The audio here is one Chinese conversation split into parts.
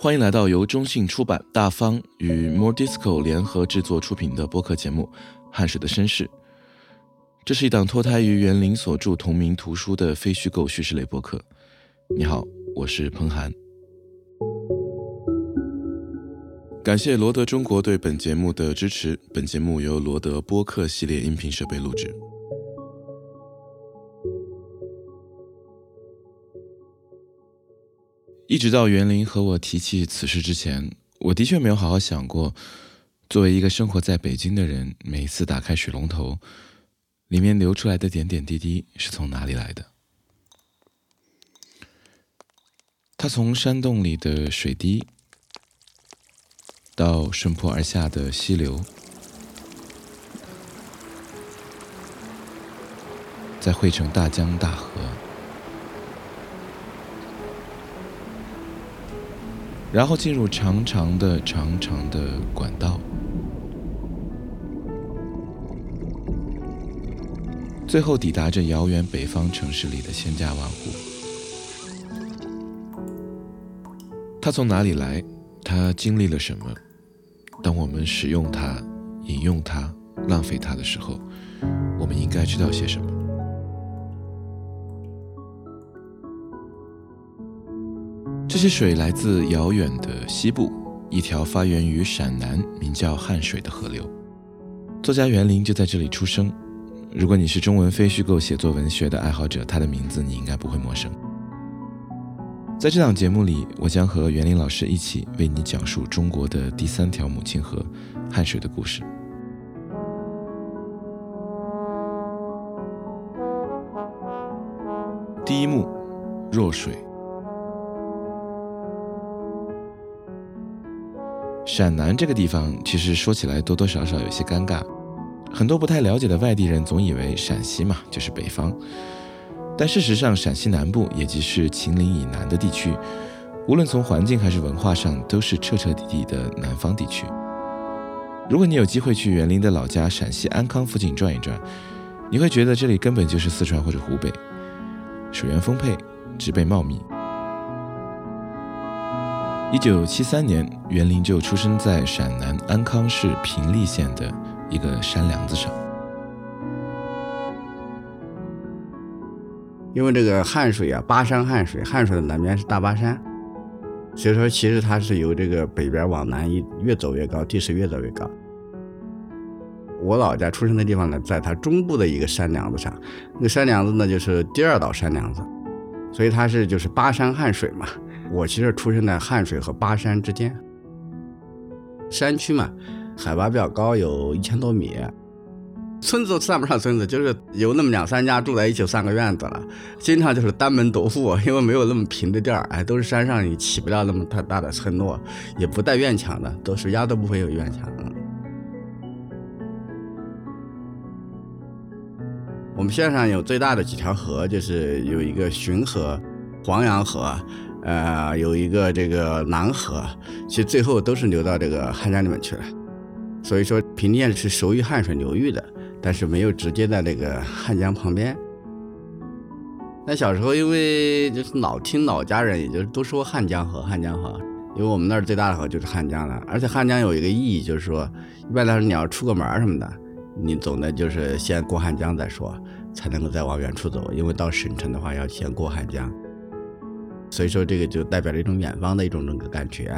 欢迎来到由中信出版、大方与 More Disco 联合制作出品的播客节目《汗水的绅士》。这是一档脱胎于园林所著同名图书的非虚构叙事类播客。你好，我是彭涵。感谢罗德中国对本节目的支持。本节目由罗德播客系列音频设备录制。一直到园林和我提起此事之前，我的确没有好好想过，作为一个生活在北京的人，每一次打开水龙头，里面流出来的点点滴滴是从哪里来的？它从山洞里的水滴，到顺坡而下的溪流，再汇成大江大河。然后进入长长的、长长的管道，最后抵达这遥远北方城市里的千家万户。它从哪里来？它经历了什么？当我们使用它、饮用它、浪费它的时候，我们应该知道些什么？这些水来自遥远的西部，一条发源于陕南、名叫汉水的河流。作家袁林就在这里出生。如果你是中文非虚构写作文学的爱好者，他的名字你应该不会陌生。在这档节目里，我将和袁林老师一起为你讲述中国的第三条母亲河——汉水的故事。第一幕：弱水。陕南这个地方，其实说起来多多少少有些尴尬。很多不太了解的外地人总以为陕西嘛就是北方，但事实上，陕西南部也即是秦岭以南的地区，无论从环境还是文化上，都是彻彻底底的南方地区。如果你有机会去园林的老家陕西安康附近转一转，你会觉得这里根本就是四川或者湖北，水源丰沛，植被茂密。一九七三年，袁林就出生在陕南安康市平利县的一个山梁子上。因为这个汉水啊，巴山汉水，汉水的南边是大巴山，所以说其实它是由这个北边往南一越走越高，地势越走越高。我老家出生的地方呢，在它中部的一个山梁子上，那个山梁子呢就是第二道山梁子，所以它是就是巴山汉水嘛。我其实出生在汉水和巴山之间，山区嘛，海拔比较高，有一千多米，村子都算不上村子，就是有那么两三家住在一起，算个院子了。经常就是单门独户，因为没有那么平的地儿，哎，都是山上，你起不了那么太大的村落，也不带院墙的，都是压都不会有院墙的。我们县上有最大的几条河，就是有一个浔河、黄杨河。呃，有一个这个南河，其实最后都是流到这个汉江里面去了。所以说，平甸是属于汉水流域的，但是没有直接在那个汉江旁边。那小时候因为就是老听老家人，也就都说汉江河，汉江河，因为我们那儿最大的河就是汉江了。而且汉江有一个意义，就是说，一般来说你要出个门什么的，你总的就是先过汉江再说，才能够再往远处走。因为到省城的话，要先过汉江。所以说，这个就代表了一种远方的一种那个感觉，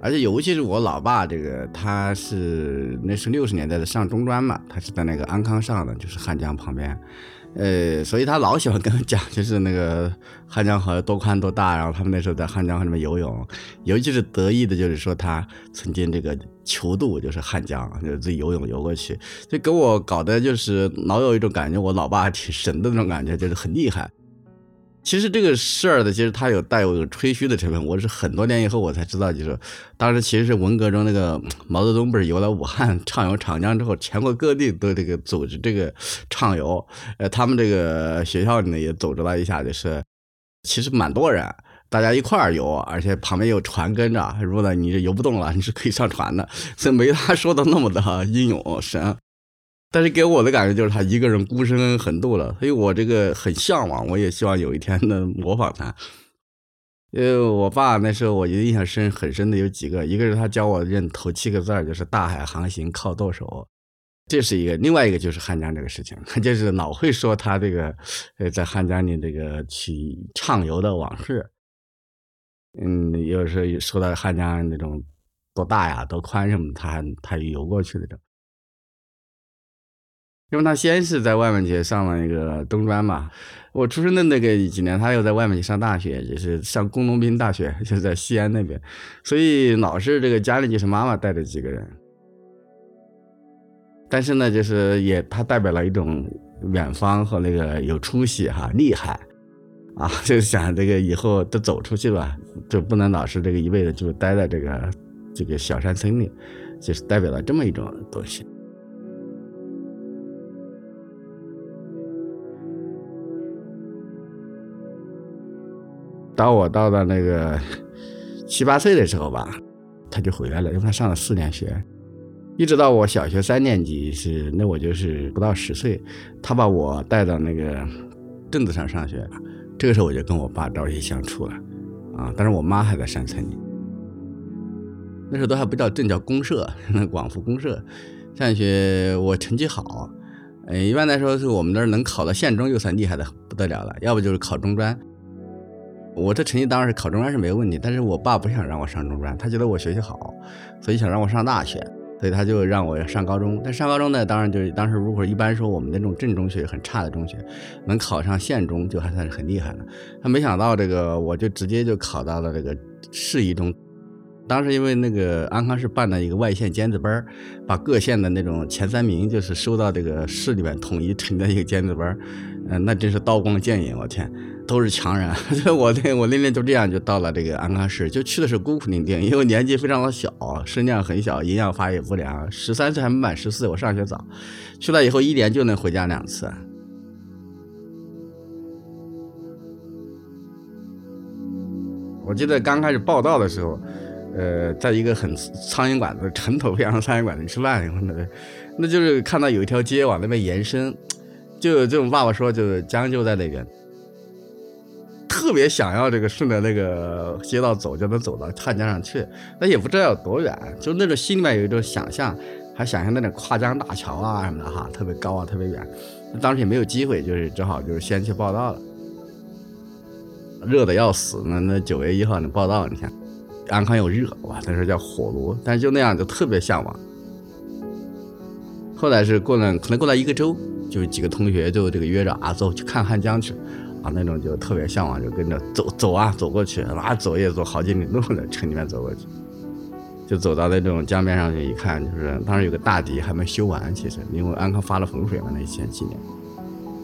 而且尤其是我老爸，这个他是那是六十年代的上中专嘛，他是在那个安康上的，就是汉江旁边。呃，所以他老喜欢跟我讲，就是那个汉江河多宽多大，然后他们那时候在汉江河里面游泳，尤其是得意的，就是说他曾经这个球渡，就是汉江，就是自己游泳游过去，就给我搞的就是老有一种感觉，我老爸挺神的那种感觉，就是很厉害。其实这个事儿的，其实它有带有吹嘘的成分。我是很多年以后我才知道，就是当时其实是文革中那个毛泽东不是游了武汉畅游长江之后，全国各地都这个组织这个畅游。呃，他们这个学校里呢也组织了一下，就是 其实蛮多人，大家一块儿游，而且旁边有船跟着。如果你游不动了，你是可以上船的，所以没他说的那么的英勇神。但是给我的感觉就是他一个人孤身横渡了，所以我这个很向往，我也希望有一天能模仿他。因为我爸那时候我印象深很深的有几个，一个是他教我认头七个字，就是“大海航行靠舵手”，这是一个；另外一个就是汉江这个事情，就是老会说他这个呃在汉江里这个去畅游的往事。嗯，有时候说到汉江那种多大呀、多宽什么，他还他游过去的。因为他先是在外面去上了一个中专嘛，我出生的那个几年，他又在外面去上大学，就是上工农兵大学，就在西安那边，所以老是这个家里就是妈妈带着几个人。但是呢，就是也他代表了一种远方和那个有出息哈，厉害啊，就是想这个以后都走出去吧，就不能老是这个一辈子就待在这个这个小山村里，就是代表了这么一种东西。当我到了那个七八岁的时候吧，他就回来了，因为他上了四年学，一直到我小学三年级是那我就是不到十岁，他把我带到那个镇子上上学，这个时候我就跟我爸朝夕相处了，啊，但是我妈还在山村里，那时候都还不叫镇，叫公社，那广福公社，上学我成绩好，呃，一般来说是我们那儿能考到县中就算厉害的不得了了，要不就是考中专。我这成绩当然是考中专是没问题，但是我爸不想让我上中专，他觉得我学习好，所以想让我上大学，所以他就让我上高中。但上高中呢，当然就是当时如果一般说我们那种镇中学很差的中学，能考上县中就还算是很厉害了。他没想到这个，我就直接就考到了这个市一中。当时因为那个安康市办了一个外县尖子班把各县的那种前三名就是收到这个市里面统一成的一个尖子班嗯，那真是刀光剑影，我天，都是强人。我那我那年就这样就到了这个安康市，就去的是孤苦伶仃，因为年纪非常的小，身量很小，营养发育不良，十三岁还没满十四，我上学早，去了以后一年就能回家两次。我记得刚开始报道的时候。呃，在一个很苍蝇馆子、尘头飞扬的苍蝇馆子吃饭，那那就是看到有一条街往那边延伸，就这种爸爸说，就是江就在那边，特别想要这个顺着那个街道走，就能走到汉江上去，那也不知道有多远，就那种心里面有一种想象，还想象那种跨江大桥啊什么的哈，特别高啊，特别远，当时也没有机会，就是只好就是先去报道了，热的要死，那那九月一号你报道，你看。安康又热哇，那时候叫火炉，但是就那样就特别向往。后来是过了，可能过了一个周，就几个同学就这个约着啊，走去看汉江去，啊那种就特别向往，就跟着走走啊走过去，啊走也走好几里路的城里面走过去，就走到那种江边上去一看，就是当时有个大堤还没修完，其实因为安康发了洪水嘛，那前几年，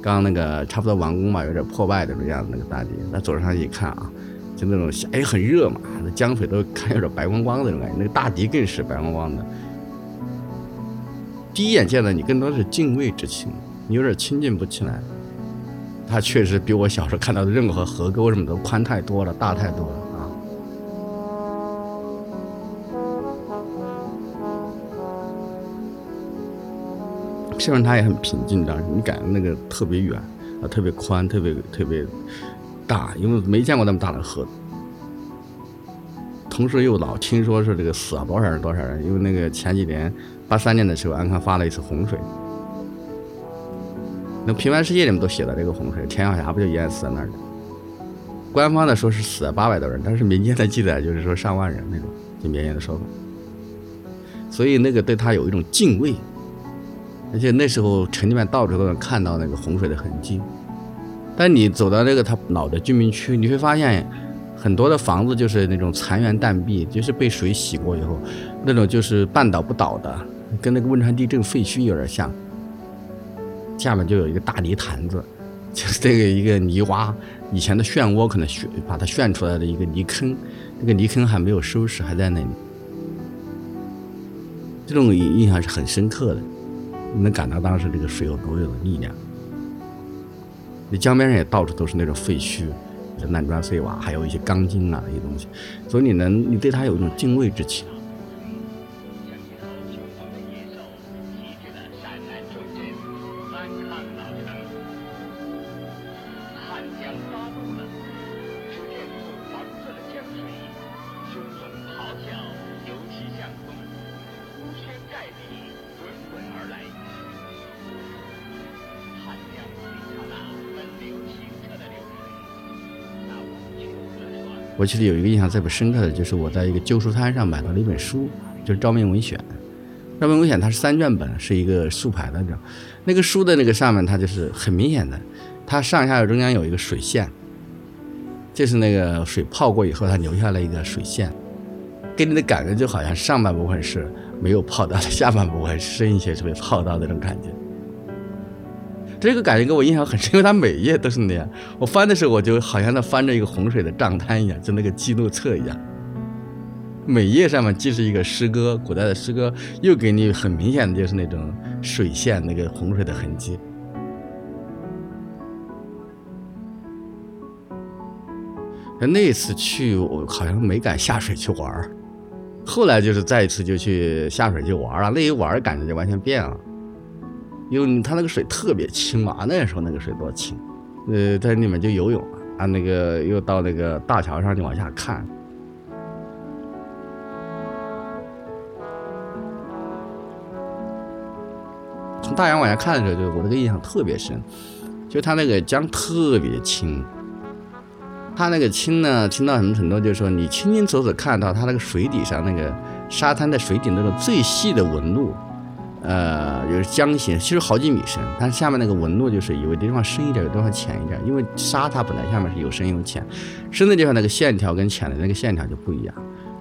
刚那个差不多完工嘛，有点破败的那样子那个大堤，那走上去一看啊。就那种，哎，很热嘛，那江水都看有点白光光的那种感觉，那个大堤更是白光光的。第一眼见到你，更多是敬畏之情，你有点亲近不起来。它确实比我小时候看到的任何河沟什么都宽太多了，大太多了啊。虽然它也很平静，但是你感觉那个特别远啊，特别宽，特别特别。大，因为没见过那么大的河，同时又老听说是这个死了多少人多少人，因为那个前几年八三年的时候，安康发了一次洪水，那平凡世界里面都写了这个洪水，田晓霞不就淹死在那儿了？官方的说是死了八百多人，但是民间的记载就是说上万人那种，就绵延的说法，所以那个对他有一种敬畏，而且那时候城里面到处都能看到那个洪水的痕迹。但你走到那个他老的居民区，你会发现很多的房子就是那种残垣断壁，就是被水洗过以后，那种就是半倒不倒的，跟那个汶川地震废墟有点像。下面就有一个大泥潭子，就是这个一个泥洼，以前的漩涡可能旋把它旋出来的一个泥坑，那个泥坑还没有收拾，还在那里。这种印印象是很深刻的，你能感到当时这个水有多有力量。那江边上也到处都是那种废墟，烂砖碎瓦，还有一些钢筋啊那些东西，所以你能，你对它有一种敬畏之情。我其实有一个印象特别深刻的就是我在一个旧书摊上买到了一本书，就是《昭明文选》。《昭明文选》它是三卷本，是一个竖排的那种。那个书的那个上面，它就是很明显的，它上下中间有一个水线，就是那个水泡过以后，它留下了一个水线，给你的感觉就好像上半部分是没有泡到的，下半部分深一些是被泡到的那种感觉。这个感觉给我印象很深，因为它每页都是那样。我翻的时候，我就好像在翻着一个洪水的账单一样，就那个记录册一样。每页上面既是一个诗歌，古代的诗歌，又给你很明显的就是那种水线，那个洪水的痕迹。那一次去，我好像没敢下水去玩儿。后来就是再一次就去下水去玩了，那一玩感觉就完全变了。因为它那个水特别清嘛，那时候那个水多清，呃，在里面就游泳啊，那个又到那个大桥上就往下看，从大洋往下看的时候，就我那个印象特别深，就它那个江特别清，它那个清呢，清到什么程度？就是说你清清楚楚看到它那个水底上那个沙滩的水底那种最细的纹路。呃，有江形，其实好几米深，但是下面那个纹路就是有的地方深一点，有的地方浅一点，因为沙它本来下面是有深有浅，深的地方那个线条跟浅的那个线条就不一样，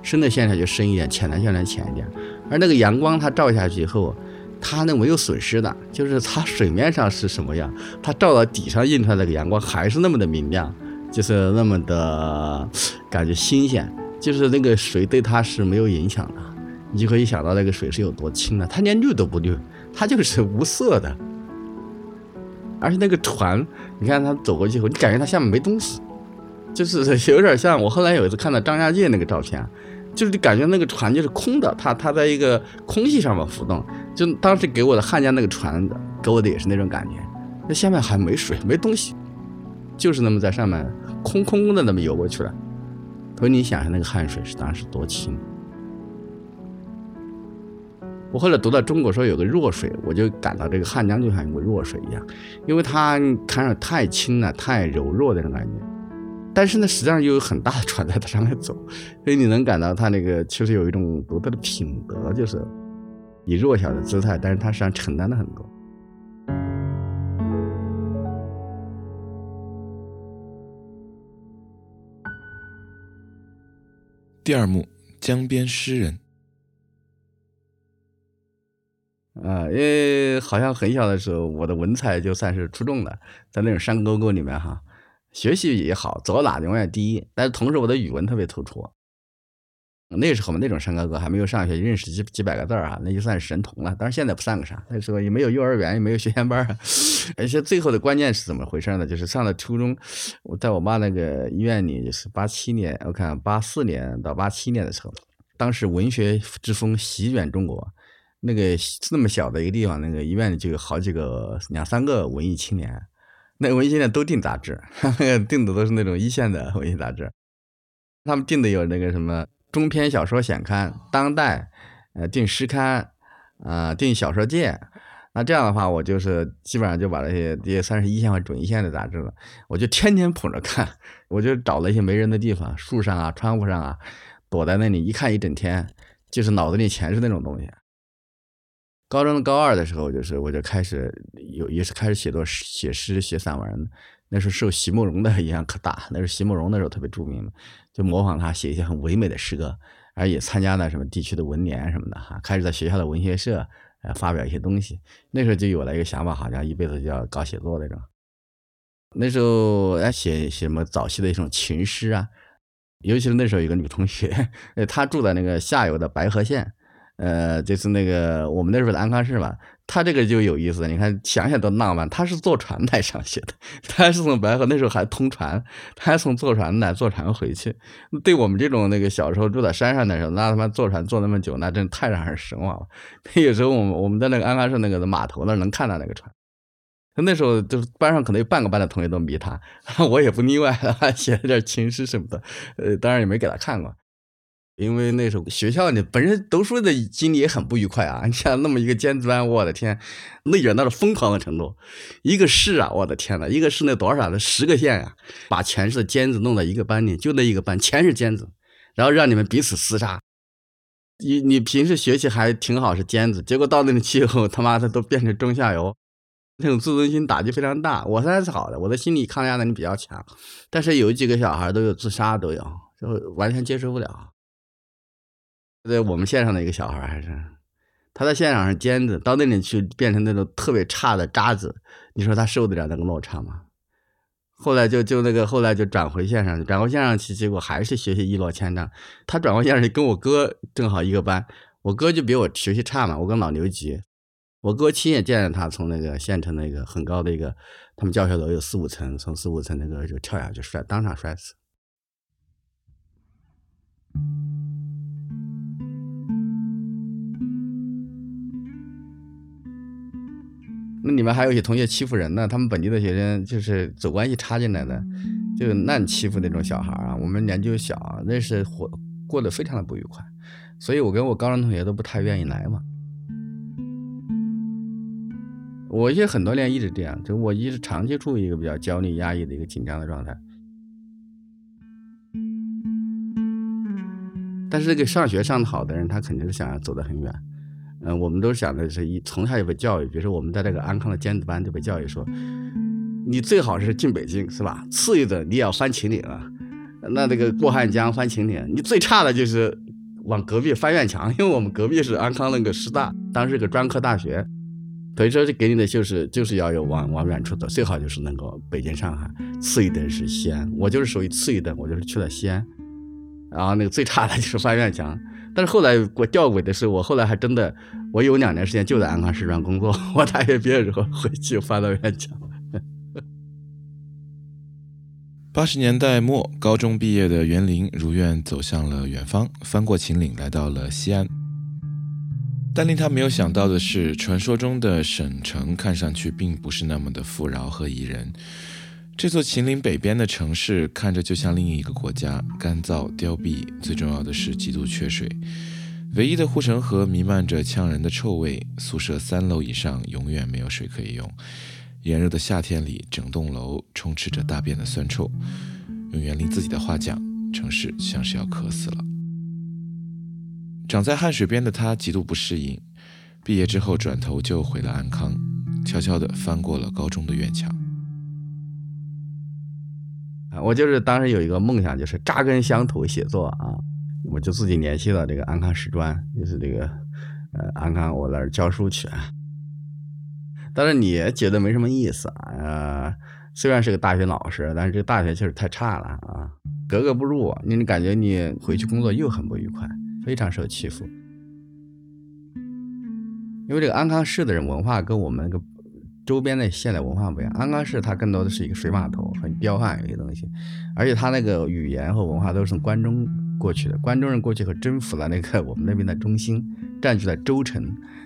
深的线条就深一点，浅的线条浅一点，而那个阳光它照下去以后，它那没有损失的，就是它水面上是什么样，它照到底上映出来那个阳光还是那么的明亮，就是那么的感觉新鲜，就是那个水对它是没有影响的。你就可以想到那个水是有多清了，它连绿都不绿，它就是无色的。而且那个船，你看它走过去以后，你感觉它下面没东西，就是 有点像我后来有一次看到张家界那个照片，就是你感觉那个船就是空的，它它在一个空气上面浮动。就当时给我的汉江那个船给我的也是那种感觉，那下面还没水，没东西，就是那么在上面空空的那么游过去了。所以你想想那个汉水是当时多清。我后来读到中国说有个弱水，我就感到这个汉江就像一个弱水一样，因为它看上太轻了，太柔弱的那种感觉。但是呢，实际上又有很大的船在它上面走，所以你能感到它那个其实有一种独特的品德，就是以弱小的姿态，但是它实际上承担了很多。第二幕，江边诗人。啊，因为好像很小的时候，我的文采就算是出众的，在那种山沟沟里面哈，学习也好，走到哪永远第一。但是同时我的语文特别突出。那时候嘛，那种山沟沟还没有上学，认识几几百个字儿啊，那就算是神童了。但是现在不算个啥，那时候也没有幼儿园，也没有学前班 而且最后的关键是怎么回事呢？就是上了初中，我在我妈那个医院里，就是八七年，我看八四年到八七年的时候，当时文学之风席卷中国。那个那么小的一个地方，那个医院里就有好几个、两三个文艺青年，那文艺青年都订杂志，订的都是那种一线的文艺杂志。他们订的有那个什么中篇小说选刊、当代，呃，订诗刊，啊，订小说界。那这样的话，我就是基本上就把这些这些算是一线或准一线的杂志了，我就天天捧着看。我就找了一些没人的地方，树上啊、窗户上啊，躲在那里一看一整天，就是脑子里全是那种东西。高中的高二的时候，就是我就开始有也是开始写作、写诗、写散文。那时候受席慕容的影响可大，那时候席慕容那时候特别著名，就模仿他写一些很唯美的诗歌，而也参加了什么地区的文联什么的哈。开始在学校的文学社呃发表一些东西。那时候就有了一个想法，好像一辈子就要搞写作那种。那时候哎写写什么早期的一种情诗啊，尤其是那时候有个女同学，她住在那个下游的白河县。呃，就是那个我们那时候的安康市嘛，他这个就有意思。你看，想想都浪漫。他是坐船来上学的，他是从白河那时候还通船，他还从坐船来坐船回去。对我们这种那个小时候住在山上的时候，那他妈坐船坐那么久，那真太让人神往了。有时候我们我们在那个安康市那个码头那能看到那个船。那时候就是班上可能有半个班的同学都迷他，我也不例外，还 写了点情诗什么的。呃，当然也没给他看过。因为那时候学校里本身读书的经历也很不愉快啊。你像那么一个尖子班，我的天，内卷到了疯狂的程度。一个市啊，我的天呐，一个市那多少？的十个县呀，把全市的尖子弄到一个班里，就那一个班全是尖子，然后让你们彼此厮杀。你你平时学习还挺好，是尖子，结果到那里去以后，他妈的都变成中下游，那种自尊心打击非常大。我算是好的，我的心理抗压能力比较强，但是有几个小孩都有自杀，都有，就完全接受不了。在我们县上的一个小孩还是，他在县上是尖子，到那里去变成那种特别差的渣子，你说他受得了那个落差吗？后来就就那个后来就转回县上，转回县上去，结果还是学习一落千丈。他转回县上去跟我哥正好一个班，我哥就比我学习差嘛，我跟老牛级。我哥亲眼见着他从那个县城那个很高的一个他们教学楼有四五层，从四五层那个就跳下去摔，当场摔死。那里面还有一些同学欺负人呢，他们本地的学生就是走关系插进来的，就乱欺负那种小孩啊。我们年纪又小，那是活过得非常的不愉快，所以我跟我高中同学都不太愿意来嘛。我也很多年一直这样，就我一直长期处于一个比较焦虑、压抑的一个紧张的状态。但是这个上学上的好的人，他肯定是想要走得很远。嗯，我们都想的是，一从小就被教育，比如说我们在这个安康的尖子班就被教育说，你最好是进北京，是吧？次一等你要翻秦岭啊，那这个过汉江翻秦岭，你最差的就是往隔壁翻院墙，因为我们隔壁是安康那个师大，当时是个专科大学，所以说给你的就是就是要有往往远处走，最好就是能够北京、上海，次一等是西安，我就是属于次一等，我就是去了西安，然后那个最差的就是翻院墙。但是后来我吊诡的是，我后来还真的，我有两年时间就在安康师专工作。我大学毕业之后回去翻到院墙。八十年代末，高中毕业的袁林如愿走向了远方，翻过秦岭来到了西安。但令他没有想到的是，传说中的省城看上去并不是那么的富饶和宜人。这座秦岭北边的城市看着就像另一个国家，干燥凋敝，最重要的是极度缺水。唯一的护城河弥漫着呛人的臭味，宿舍三楼以上永远没有水可以用。炎热的夏天里，整栋楼充斥着大便的酸臭。用袁林自己的话讲，城市像是要渴死了。长在汉水边的他极度不适应，毕业之后转头就回了安康，悄悄地翻过了高中的院墙。我就是当时有一个梦想，就是扎根乡土写作啊，我就自己联系了这个安康师专，就是这个呃安康，我那儿教书去。但是你也觉得没什么意思啊，呃，虽然是个大学老师，但是这个大学确实太差了啊，格格不入。你感觉你回去工作又很不愉快，非常受欺负。因为这个安康市的人文化跟我们那个。周边的现代文化不一样，安康市它更多的是一个水码头，很彪悍一些东西，而且它那个语言和文化都是从关中过去的，关中人过去和征服了那个我们那边的中心，占据了州城，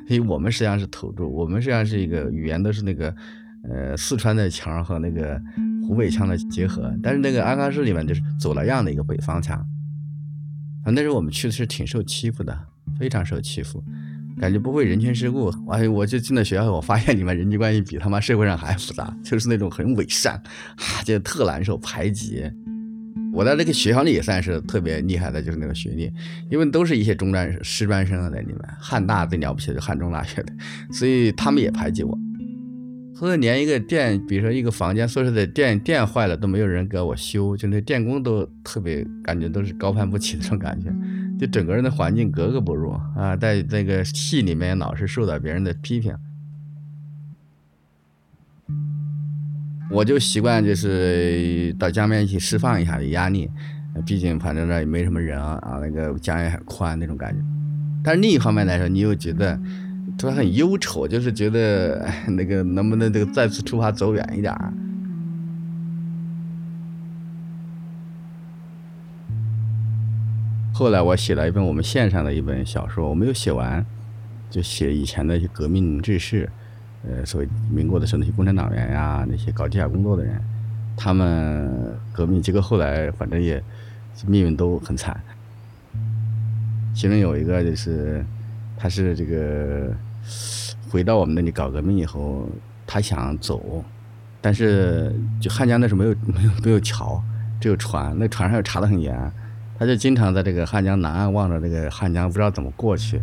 所以我们实际上是土著，我们实际上是一个语言都是那个呃四川的腔和那个湖北腔的结合，但是那个安康市里面就是走了样的一个北方腔，啊，那时候我们去的是挺受欺负的，非常受欺负。感觉不会人情世故，哎，我就进了学校，我发现你们人际关系比他妈社会上还复杂，就是那种很伪善，啊，就特难受，排挤。我在这个学校里也算是特别厉害的，就是那个学历，因为都是一些中专师专生在里面，汉大最了不起的就汉中大学的，所以他们也排挤我。后来连一个电，比如说一个房间宿舍的电电坏了都没有人给我修，就那电工都特别感觉都是高攀不起那种感觉。就整个人的环境格格不入啊，在那个戏里面老是受到别人的批评，我就习惯就是到江边去释放一下压力，毕竟反正那也没什么人啊，啊那个江也很宽那种感觉。但是另一方面来说，你又觉得突然很忧愁，就是觉得那个能不能这个再次出发走远一点。后来我写了一本我们县上的一本小说，我没有写完，就写以前的一些革命志士，呃，所谓民国的时候那些共产党员呀，那些搞地下工作的人，他们革命结果后来反正也命运都很惨。其中有一个就是他是这个回到我们那里搞革命以后，他想走，但是就汉江那时候没有没有没有桥，只有船，那船上又查得很严，他就经常在这个汉江南岸望着这个汉江，不知道怎么过去。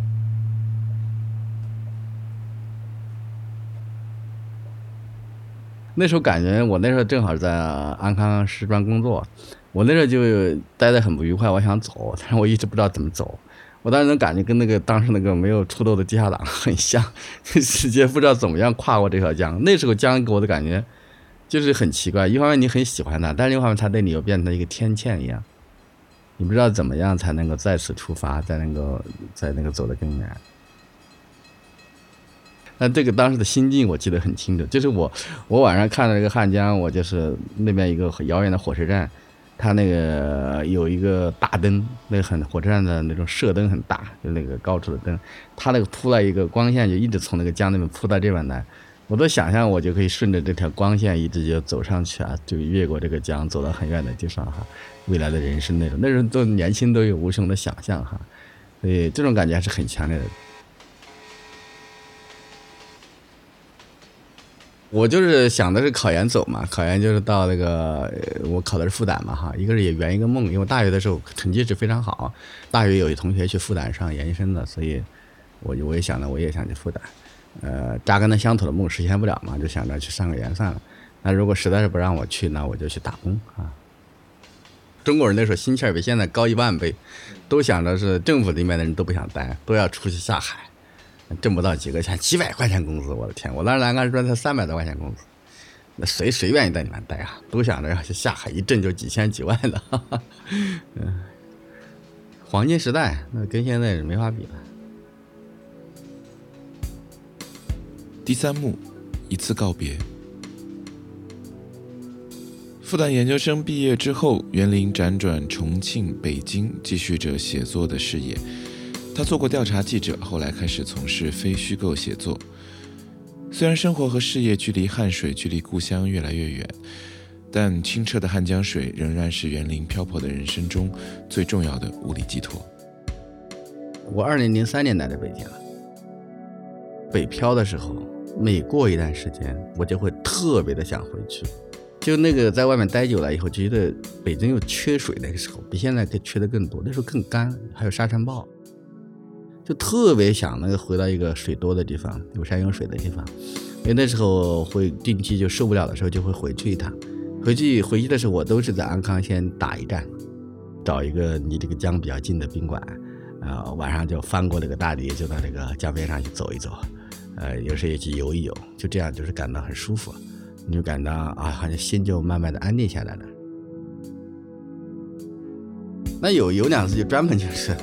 那时候感觉我那时候正好在安康师专工作，我那时候就待得很不愉快，我想走，但是我一直不知道怎么走。我当时能感觉跟那个当时那个没有出头的地下党很像，直接不知道怎么样跨过这条江。那时候江给我的感觉就是很奇怪，一方面你很喜欢它，但另一方面它对你又变成一个天堑一样，你不知道怎么样才能够再次出发，再能够再那个走得更远。那这个当时的心境我记得很清楚，就是我我晚上看到这个汉江，我就是那边一个很遥远的火车站，它那个有一个大灯，那个很火车站的那种射灯很大，就那个高处的灯，它那个铺了一个光线，就一直从那个江那边铺到这边来，我都想象我就可以顺着这条光线一直就走上去啊，就越过这个江走到很远的地方哈，未来的人生那种，那时候都年轻都有无穷的想象哈，所以这种感觉还是很强烈的。我就是想的是考研走嘛，考研就是到那个我考的是复旦嘛哈，一个是也圆一个梦，因为大学的时候成绩是非常好，大学有一同学去复旦上研究生的，所以我就我也想着我也想去复旦，呃，扎根的乡土的梦实现不了嘛，就想着去上个研算了。那如果实在是不让我去，那我就去打工啊。中国人那时候心气儿比现在高一万倍，都想着是政府里面的人都不想待，都要出去下海。挣不到几个钱，几百块钱工资，我的天！我当时栏杆说才三百多块钱工资，那谁谁愿意在里面待啊？都想着要去下海，一挣就几千几万的。嗯，黄金时代，那跟现在是没法比的。第三幕，一次告别。复旦研究生毕业之后，袁林辗转重庆、北京，继续着写作的事业。他做过调查记者，后来开始从事非虚构写作。虽然生活和事业距离汉水、距离故乡越来越远，但清澈的汉江水仍然是袁林漂泊的人生中最重要的物理寄托。我二零零三年来的北京了。北漂的时候，每过一段时间，我就会特别的想回去。就那个在外面待久了以后，觉得北京又缺水，那个时候比现在缺的更多。那时候更干，还有沙尘暴。就特别想那个回到一个水多的地方，有山有水的地方，因为那时候会定期就受不了的时候就会回去一趟。回去回去的时候，我都是在安康先打一站，找一个离这个江比较近的宾馆，呃，晚上就翻过那个大堤，就到这个江边上去走一走，呃，有时也去游一游，就这样就是感到很舒服，你就感到啊，好像心就慢慢的安定下来了。那有有两次就专门就是。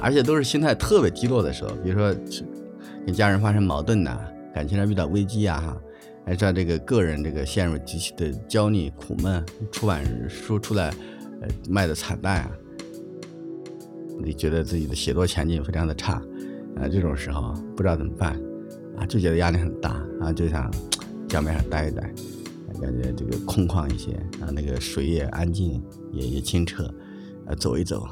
而且都是心态特别低落的时候，比如说跟家人发生矛盾呐，感情上遇到危机啊，哈，还是这个个人这个陷入极其的焦虑苦闷，出版书出来，呃，卖的惨淡啊，你觉得自己的写作前景非常的差，啊，这种时候不知道怎么办，啊，就觉得压力很大，啊，就想江面上待一待，感觉这个空旷一些，啊，那个水也安静，也也清澈，呃，走一走。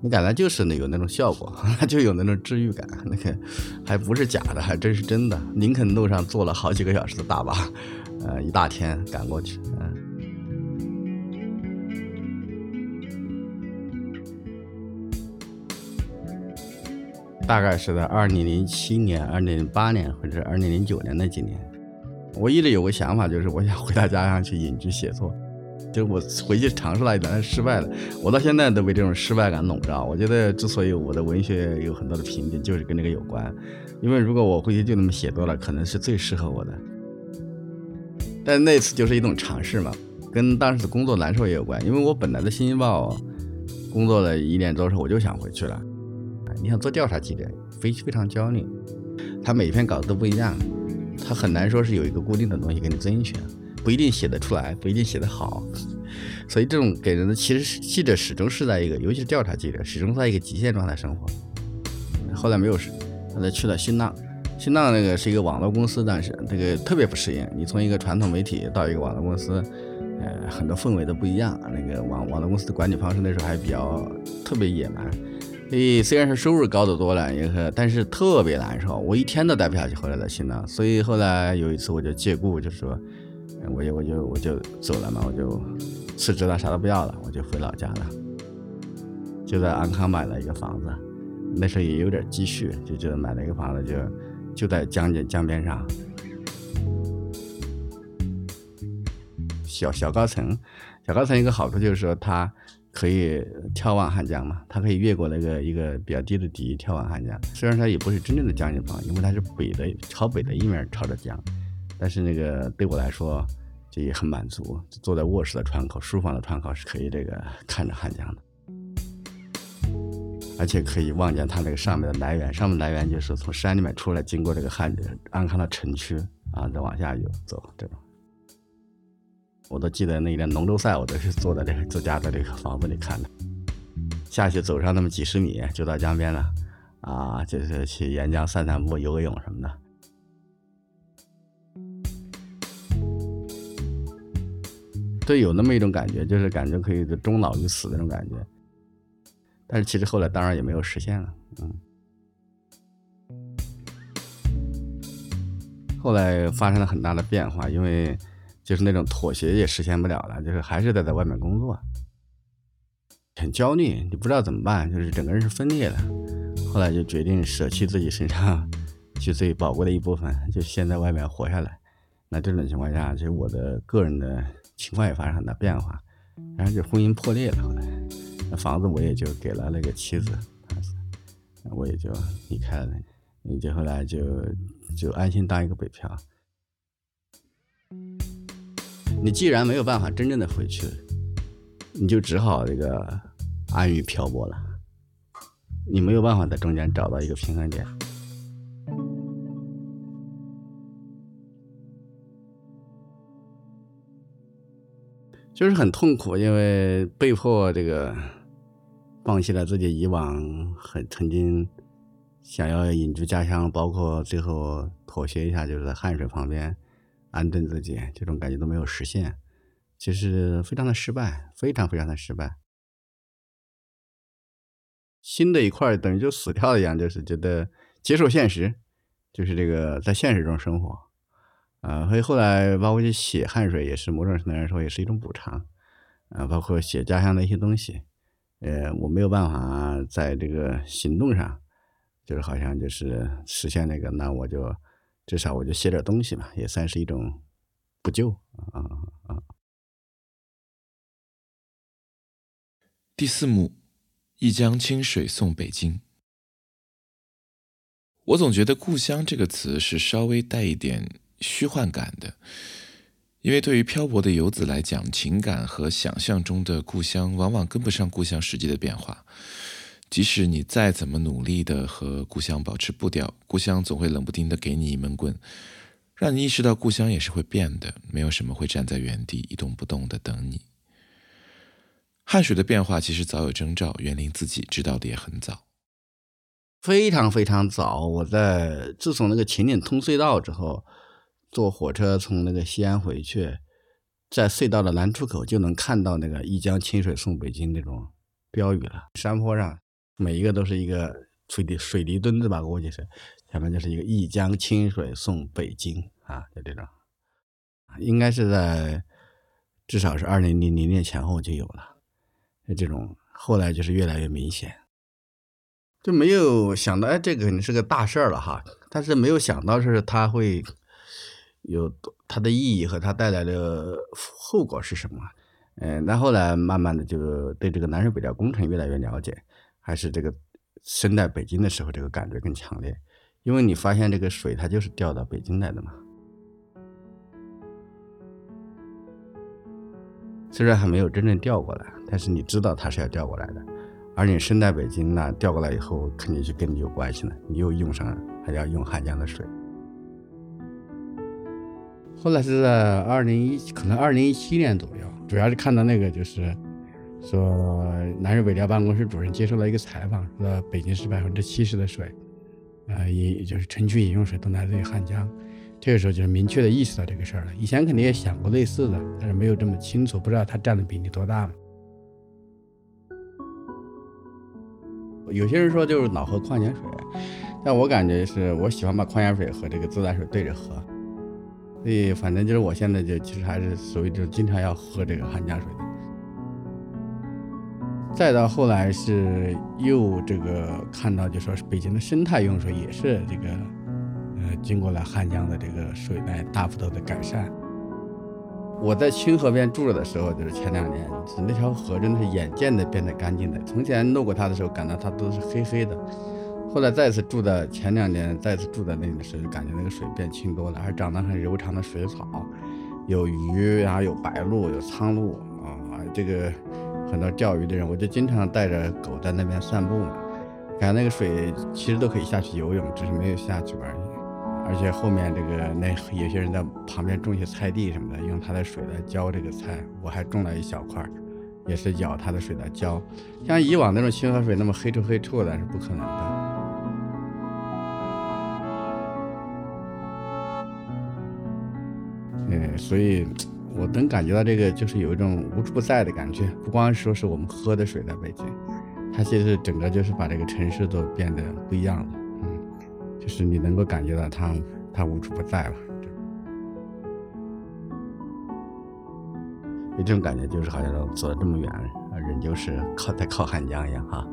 你感觉就是那有那种效果，就有那种治愈感，那个还不是假的，还真是真的。林肯路上坐了好几个小时的大巴，呃，一大天赶过去，嗯。大概是在二零零七年、二零零八年或者是二零零九年那几年，我一直有个想法，就是我想回到家乡去隐居写作。就是我回去尝试了一但是失败了。我到现在都被这种失败感笼罩。我觉得之所以我的文学有很多的瓶颈，就是跟这个有关。因为如果我回去就那么写作了，可能是最适合我的。但那次就是一种尝试嘛，跟当时的工作难受也有关。因为我本来的《新京报》工作了一年多时候，我就想回去了。你想做调查记者，非非常焦虑。他每篇稿子都不一样，他很难说是有一个固定的东西给你遵循。不一定写得出来，不一定写得好，所以这种给人的其实记者始终是在一个，尤其是调查记者，始终在一个极限状态生活。后来没有事，后来去了新浪，新浪那个是一个网络公司，但是这个特别不适应。你从一个传统媒体到一个网络公司，呃，很多氛围都不一样。那个网网络公司的管理方式那时候还比较特别野蛮，诶，虽然是收入高得多了，也是，但是特别难受，我一天都待不下去。后来在新浪，所以后来有一次我就借故就说，我就我就我就走了嘛，我就辞职了，啥都不要了，我就回老家了，就在安康买了一个房子，那时候也有点积蓄，就就买了一个房子，就就在江边江边上，小小高层，小高层一个好处就是说它。可以眺望汉江嘛？它可以越过那个一个比较低的堤眺望汉江。虽然它也不是真正的江景房，因为它是北的朝北的一面朝着江，但是那个对我来说就也很满足。坐在卧室的窗口、书房的窗口是可以这个看着汉江的，而且可以望见它那个上面的来源。上面来源就是从山里面出来，经过这个汉安康的城区啊，再往下游走这种。我都记得那年龙舟赛，我都是坐在这个自家的这个房子里看的。下去走上那么几十米就到江边了，啊，就是去沿江散散步、游个泳什么的。对，有那么一种感觉，就是感觉可以终老于死那种感觉。但是其实后来当然也没有实现了，嗯。后来发生了很大的变化，因为。就是那种妥协也实现不了了，就是还是得在外面工作，很焦虑，你不知道怎么办，就是整个人是分裂的。后来就决定舍弃自己身上就最宝贵的一部分，就先在外面活下来。那这种情况下，其实我的个人的情况也发生很大变化，然后就婚姻破裂了。后来，那房子我也就给了那个妻子，我也就离开了，你就后来就就安心当一个北漂。你既然没有办法真正的回去，你就只好这个安于漂泊了。你没有办法在中间找到一个平衡点，就是很痛苦，因为被迫这个放弃了自己以往很曾经想要隐居家乡，包括最后妥协一下，就是在汉水旁边。安顿自己，这种感觉都没有实现，其实非常的失败，非常非常的失败。新的一块等于就死掉一样，就是觉得接受现实，就是这个在现实中生活，啊，所以后来包括去写汗水，也是某种程度来说也是一种补偿，啊，包括写家乡的一些东西，呃，我没有办法在这个行动上，就是好像就是实现那个，那我就。至少我就写点东西嘛，也算是一种补救啊啊！第四幕，一江清水送北京。我总觉得“故乡”这个词是稍微带一点虚幻感的，因为对于漂泊的游子来讲，情感和想象中的故乡往往跟不上故乡实际的变化。即使你再怎么努力的和故乡保持步调，故乡总会冷不丁的给你一闷棍，让你意识到故乡也是会变的，没有什么会站在原地一动不动的等你。汉水的变化其实早有征兆，园林自己知道的也很早，非常非常早。我在自从那个秦岭通隧道之后，坐火车从那个西安回去，在隧道的南出口就能看到那个“一江清水送北京”那种标语了，山坡上。每一个都是一个水泥水泥墩子吧，估计是，下面就是一个“一江清水送北京”啊，就这种，应该是在至少是二零零零年前后就有了，这种，后来就是越来越明显，就没有想到哎，这个肯定是个大事了哈，但是没有想到是它会有它的意义和它带来的后果是什么，嗯，那后来慢慢的就对这个南水北调工程越来越了解。还是这个生在北京的时候，这个感觉更强烈，因为你发现这个水它就是调到北京来的嘛。虽然还没有真正调过来，但是你知道它是要调过来的，而你生在北京那调过来以后肯定是跟你有关系的，你又用上还要用汉江的水。后来是在二零一，可能二零一七年左右，主要是看到那个就是。说南水北调办公室主任接受了一个采访，说北京市百分之七十的水，呃，饮就是城区饮用水都来自于汉江。这个时候就是明确的意识到这个事儿了。以前肯定也想过类似的，但是没有这么清楚，不知道它占的比例多大嘛。有些人说就是老喝矿泉水，但我感觉是我喜欢把矿泉水和这个自来水对着喝。所以反正就是我现在就其实还是属于就经常要喝这个汉江水的。再到后来是又这个看到就说是北京的生态用水也是这个呃经过了汉江的这个水来大幅度的改善。我在清河边住着的时候，就是前两年，那条河真的是眼见的变得干净的。从前路过它的时候，感到它都是黑黑的。后来再次住的前两年，再次住在那里的时候，就感觉那个水变清多了，还长得很柔长的水草，有鱼，然后有白鹭，有苍鹭啊，这个很多钓鱼的人，我就经常带着狗在那边散步嘛，感觉那个水其实都可以下去游泳，只是没有下去而已。而且后面这个那有些人在旁边种一些菜地什么的，用它的水来浇这个菜，我还种了一小块，也是舀它的水来浇。像以往那种清河水那么黑臭黑臭的，是不可能的。嗯，所以我能感觉到这个，就是有一种无处不在的感觉。不光说是我们喝的水在北京，它其实整个就是把这个城市都变得不一样了。嗯，就是你能够感觉到它，它无处不在了。有这种感觉，就是好像走了这么远，人就是靠在靠汉江一样哈。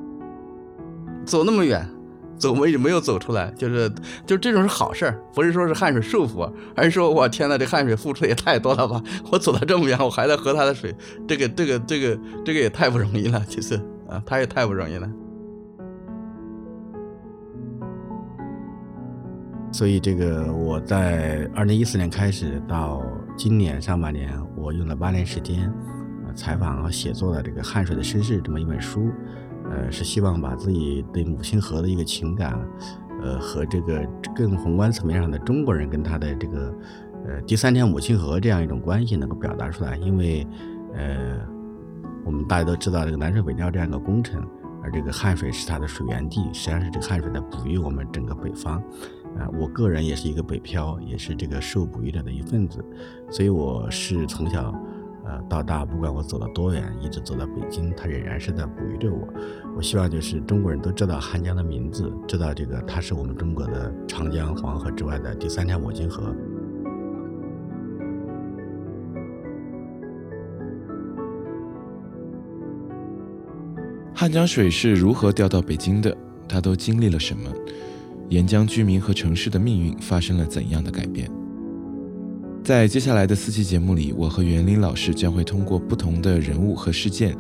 走那么远。走没没有走出来，就是就这种是好事儿，不是说是汗水束缚，而是说我天呐，这汗水付出也太多了吧！我走到这么远，我还在喝他的水，这个这个这个这个也太不容易了，其实啊，他也太不容易了。所以这个我在二零一四年开始到今年上半年，我用了八年时间采访和写作了这个《汗水的身世》这么一本书。呃，是希望把自己对母亲河的一个情感，呃，和这个更宏观层面上的中国人跟他的这个，呃，第三条母亲河这样一种关系能够表达出来。因为，呃，我们大家都知道这个南水北调这样一个工程，而这个汉水是它的水源地，实际上是这个汉水在哺育我们整个北方。啊，我个人也是一个北漂，也是这个受哺育者的一份子，所以我是从小。呃，到大不管我走了多远，一直走到北京，它仍然是在哺育着我。我希望就是中国人都知道汉江的名字，知道这个它是我们中国的长江、黄河之外的第三条母亲河。汉江水是如何调到北京的？它都经历了什么？沿江居民和城市的命运发生了怎样的改变？在接下来的四期节目里，我和袁林老师将会通过不同的人物和事件，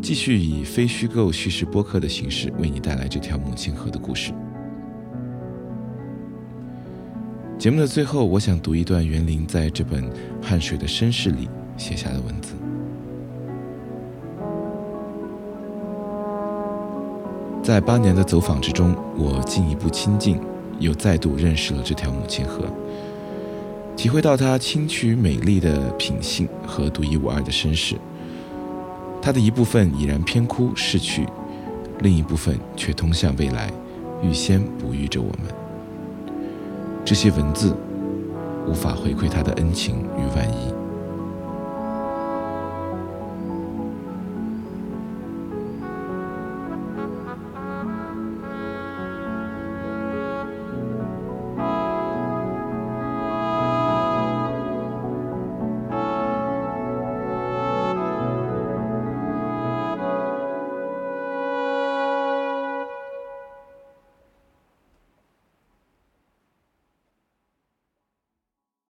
继续以非虚构叙事播客的形式，为你带来这条母亲河的故事。节目的最后，我想读一段袁林在这本《汗水的身世》里写下的文字：在八年的走访之中，我进一步亲近，又再度认识了这条母亲河。体会到他清曲美丽的品性和独一无二的身世，他的一部分已然偏枯逝去，另一部分却通向未来，预先哺育着我们。这些文字无法回馈他的恩情与万一。